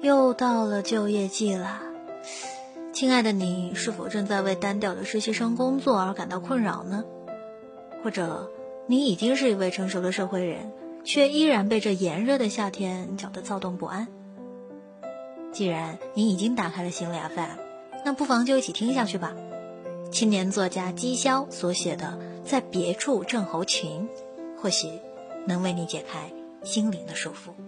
又到了就业季了，亲爱的你，是否正在为单调的实习生工作而感到困扰呢？或者，你已经是一位成熟的社会人，却依然被这炎热的夏天搅得躁动不安？既然你已经打开了心理 FM，那不妨就一起听下去吧。青年作家姬潇所写的《在别处正候群》，或许能为你解开心灵的束缚。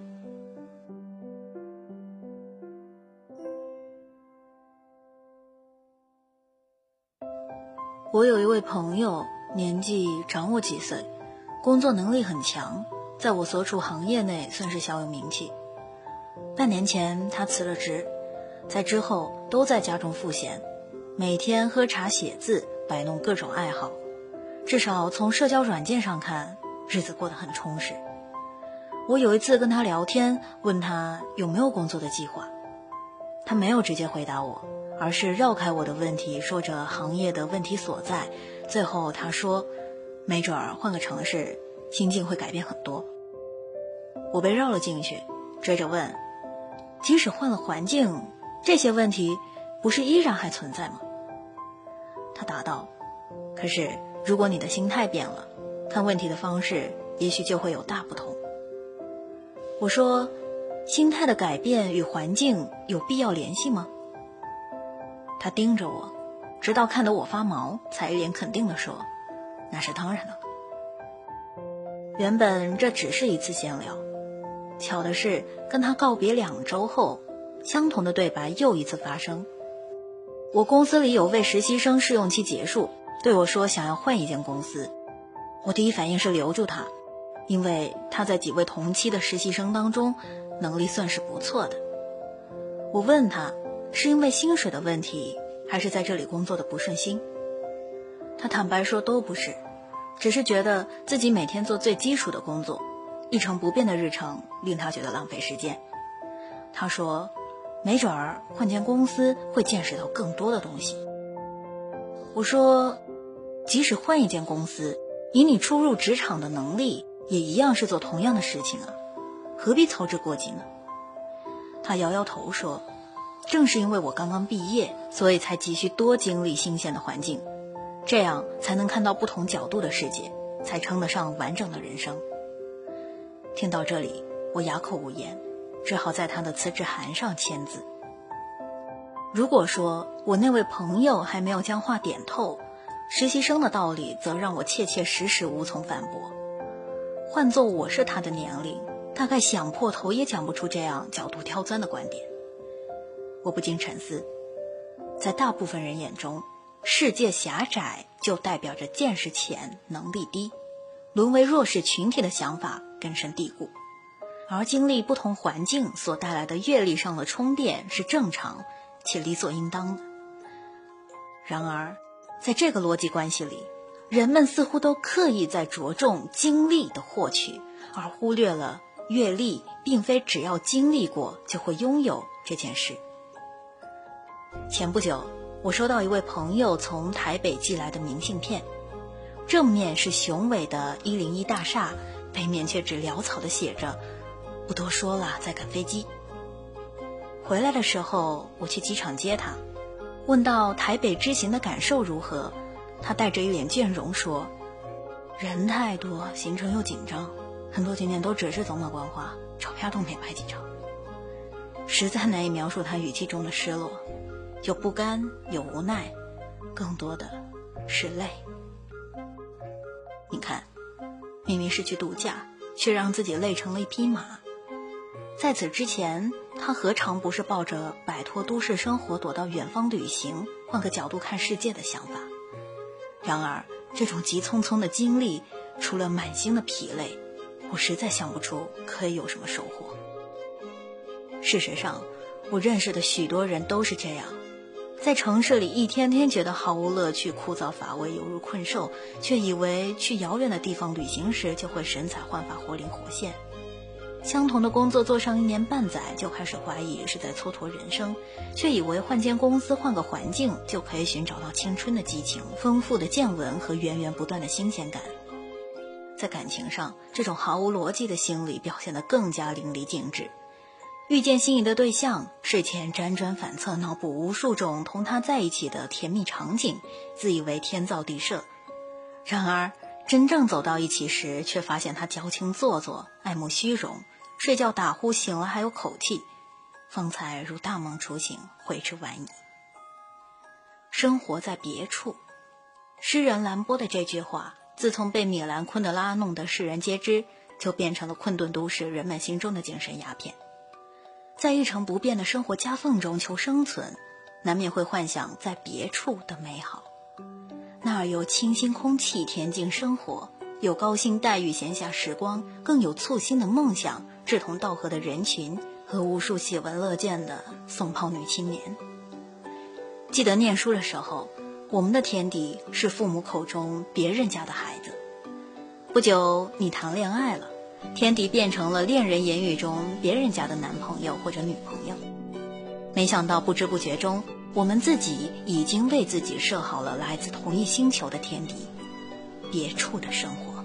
我有一位朋友，年纪长我几岁，工作能力很强，在我所处行业内算是小有名气。半年前他辞了职，在之后都在家中赋闲，每天喝茶写字，摆弄各种爱好。至少从社交软件上看，日子过得很充实。我有一次跟他聊天，问他有没有工作的计划，他没有直接回答我。而是绕开我的问题，说着行业的问题所在。最后他说：“没准儿换个城市，心境会改变很多。”我被绕了进去，追着问：“即使换了环境，这些问题不是依然还存在吗？”他答道：“可是如果你的心态变了，看问题的方式也许就会有大不同。”我说：“心态的改变与环境有必要联系吗？”他盯着我，直到看得我发毛，才一脸肯定地说：“那是当然的。”原本这只是一次闲聊，巧的是，跟他告别两周后，相同的对白又一次发生。我公司里有位实习生试用期结束，对我说想要换一间公司。我第一反应是留住他，因为他在几位同期的实习生当中，能力算是不错的。我问他。是因为薪水的问题，还是在这里工作的不顺心？他坦白说都不是，只是觉得自己每天做最基础的工作，一成不变的日程令他觉得浪费时间。他说，没准儿换间公司会见识到更多的东西。我说，即使换一间公司，以你初入职场的能力，也一样是做同样的事情啊，何必操之过急呢？他摇摇头说。正是因为我刚刚毕业，所以才急需多经历新鲜的环境，这样才能看到不同角度的世界，才称得上完整的人生。听到这里，我哑口无言，只好在他的辞职函上签字。如果说我那位朋友还没有将话点透，实习生的道理则让我切切实实无从反驳。换做我是他的年龄，大概想破头也讲不出这样角度刁钻的观点。我不禁沉思，在大部分人眼中，世界狭窄就代表着见识浅、能力低，沦为弱势群体的想法根深蒂固。而经历不同环境所带来的阅历上的充电是正常且理所应当的。然而，在这个逻辑关系里，人们似乎都刻意在着重经历的获取，而忽略了阅历并非只要经历过就会拥有这件事。前不久，我收到一位朋友从台北寄来的明信片，正面是雄伟的一零一大厦，背面却只潦草的写着“不多说了，在赶飞机”。回来的时候，我去机场接他，问到台北之行的感受如何，他带着一脸倦容说：“人太多，行程又紧张，很多景点都只是走马观花，照片都没拍几张，实在难以描述他语气中的失落。”有不甘，有无奈，更多的是累。你看，明明是去度假，却让自己累成了一匹马。在此之前，他何尝不是抱着摆脱都市生活，躲到远方旅行，换个角度看世界的想法？然而，这种急匆匆的经历，除了满心的疲累，我实在想不出可以有什么收获。事实上，我认识的许多人都是这样。在城市里一天天觉得毫无乐趣、枯燥乏味、犹如困兽，却以为去遥远的地方旅行时就会神采焕发、活灵活现。相同的工作做上一年半载，就开始怀疑是在蹉跎人生，却以为换间公司、换个环境就可以寻找到青春的激情、丰富的见闻和源源不断的新鲜感。在感情上，这种毫无逻辑的心理表现得更加淋漓尽致。遇见心仪的对象，睡前辗转反侧，脑补无数种同他在一起的甜蜜场景，自以为天造地设。然而，真正走到一起时，却发现他矫情做作，爱慕虚荣，睡觉打呼，醒了还有口气，方才如大梦初醒，悔之晚矣。生活在别处，诗人兰波的这句话，自从被米兰昆德拉弄得世人皆知，就变成了困顿都市人们心中的精神鸦片。在一成不变的生活夹缝中求生存，难免会幻想在别处的美好。那儿有清新空气、恬静生活，有高薪待遇、闲暇时光，更有簇新的梦想、志同道合的人群和无数喜闻乐见的送炮女青年。记得念书的时候，我们的天敌是父母口中别人家的孩子。不久，你谈恋爱了。天敌变成了恋人言语中别人家的男朋友或者女朋友，没想到不知不觉中，我们自己已经为自己设好了来自同一星球的天敌——别处的生活。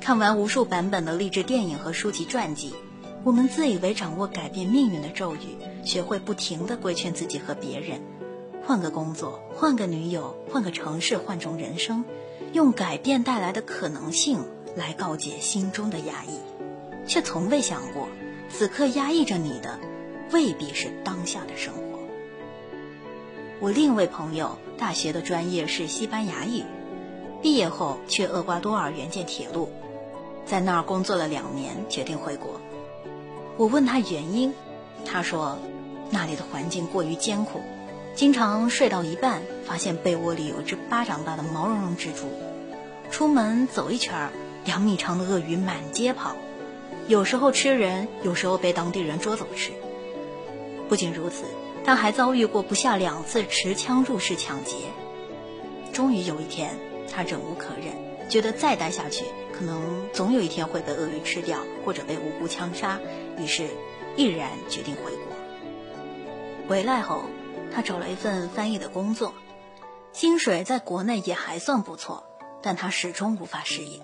看完无数版本的励志电影和书籍传记，我们自以为掌握改变命运的咒语，学会不停地规劝自己和别人：换个工作，换个女友，换个城市，换种人生，用改变带来的可能性。来告解心中的压抑，却从未想过，此刻压抑着你的，未必是当下的生活。我另一位朋友，大学的专业是西班牙语，毕业后去厄瓜多尔援建铁路，在那儿工作了两年，决定回国。我问他原因，他说，那里的环境过于艰苦，经常睡到一半，发现被窝里有只巴掌大的毛茸茸蜘蛛，出门走一圈儿。两米长的鳄鱼满街跑，有时候吃人，有时候被当地人捉走吃。不仅如此，他还遭遇过不下两次持枪入室抢劫。终于有一天，他忍无可忍，觉得再待下去，可能总有一天会被鳄鱼吃掉，或者被无辜枪杀，于是毅然决定回国。回来后，他找了一份翻译的工作，薪水在国内也还算不错，但他始终无法适应。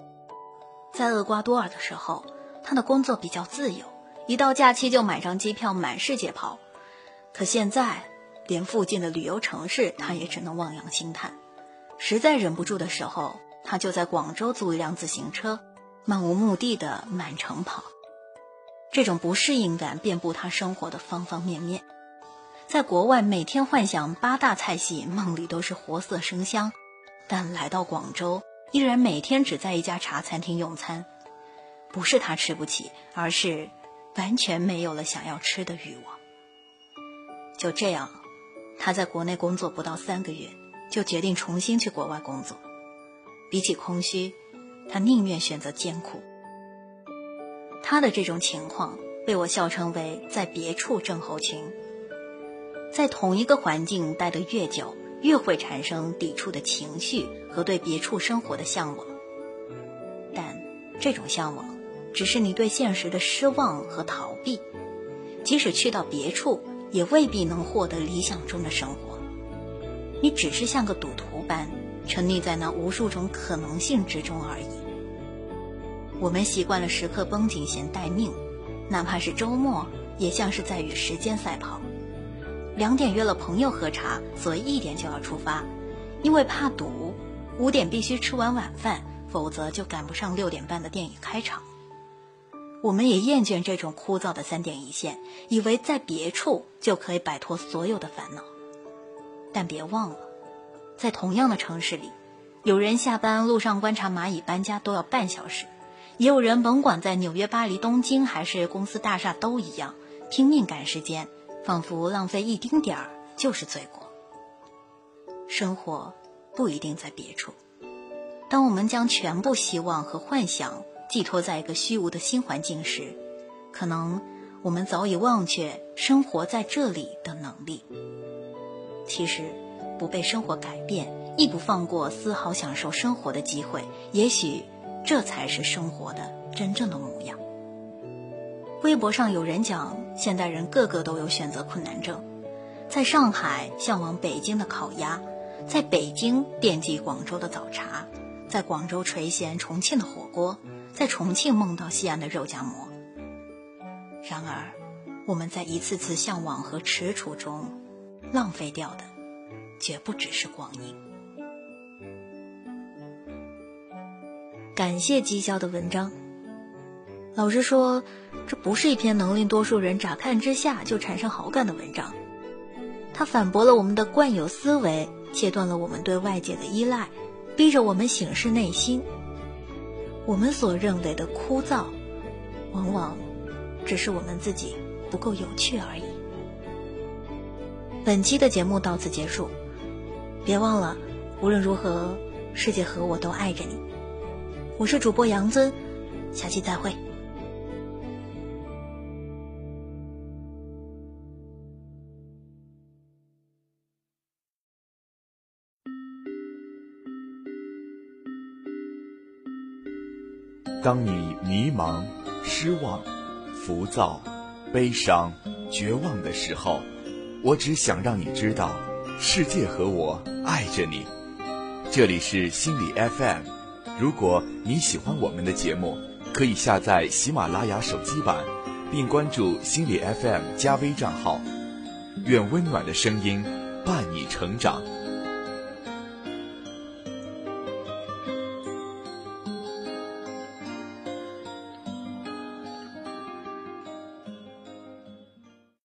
在厄瓜多尔的时候，他的工作比较自由，一到假期就买张机票满世界跑。可现在，连附近的旅游城市他也只能望洋兴叹。实在忍不住的时候，他就在广州租一辆自行车，漫无目的的满城跑。这种不适应感遍布他生活的方方面面。在国外，每天幻想八大菜系，梦里都是活色生香，但来到广州。依然每天只在一家茶餐厅用餐，不是他吃不起，而是完全没有了想要吃的欲望。就这样，他在国内工作不到三个月，就决定重新去国外工作。比起空虚，他宁愿选择艰苦。他的这种情况被我笑称为“在别处症候群”。在同一个环境待得越久。越会产生抵触的情绪和对别处生活的向往，但这种向往只是你对现实的失望和逃避。即使去到别处，也未必能获得理想中的生活。你只是像个赌徒般沉溺在那无数种可能性之中而已。我们习惯了时刻绷紧弦待命，哪怕是周末，也像是在与时间赛跑。两点约了朋友喝茶，所以一点就要出发，因为怕堵。五点必须吃完晚饭，否则就赶不上六点半的电影开场。我们也厌倦这种枯燥的三点一线，以为在别处就可以摆脱所有的烦恼。但别忘了，在同样的城市里，有人下班路上观察蚂蚁搬家都要半小时，也有人甭管在纽约、巴黎、东京还是公司大厦都一样，拼命赶时间。仿佛浪费一丁点儿就是罪过。生活不一定在别处。当我们将全部希望和幻想寄托在一个虚无的新环境时，可能我们早已忘却生活在这里的能力。其实，不被生活改变，亦不放过丝毫享受生活的机会，也许这才是生活的真正的模样。微博上有人讲，现代人个个都有选择困难症，在上海向往北京的烤鸭，在北京惦记广州的早茶，在广州垂涎重庆的火锅，在重庆梦到西安的肉夹馍。然而，我们在一次次向往和踟蹰中浪费掉的，绝不只是光阴。感谢讥笑的文章。老实说，这不是一篇能令多数人乍看之下就产生好感的文章。它反驳了我们的惯有思维，切断了我们对外界的依赖，逼着我们醒视内心。我们所认为的枯燥，往往只是我们自己不够有趣而已。本期的节目到此结束，别忘了，无论如何，世界和我都爱着你。我是主播杨尊，下期再会。当你迷茫、失望、浮躁、悲伤、绝望的时候，我只想让你知道，世界和我爱着你。这里是心理 FM，如果你喜欢我们的节目，可以下载喜马拉雅手机版，并关注心理 FM 加微账号。愿温暖的声音伴你成长。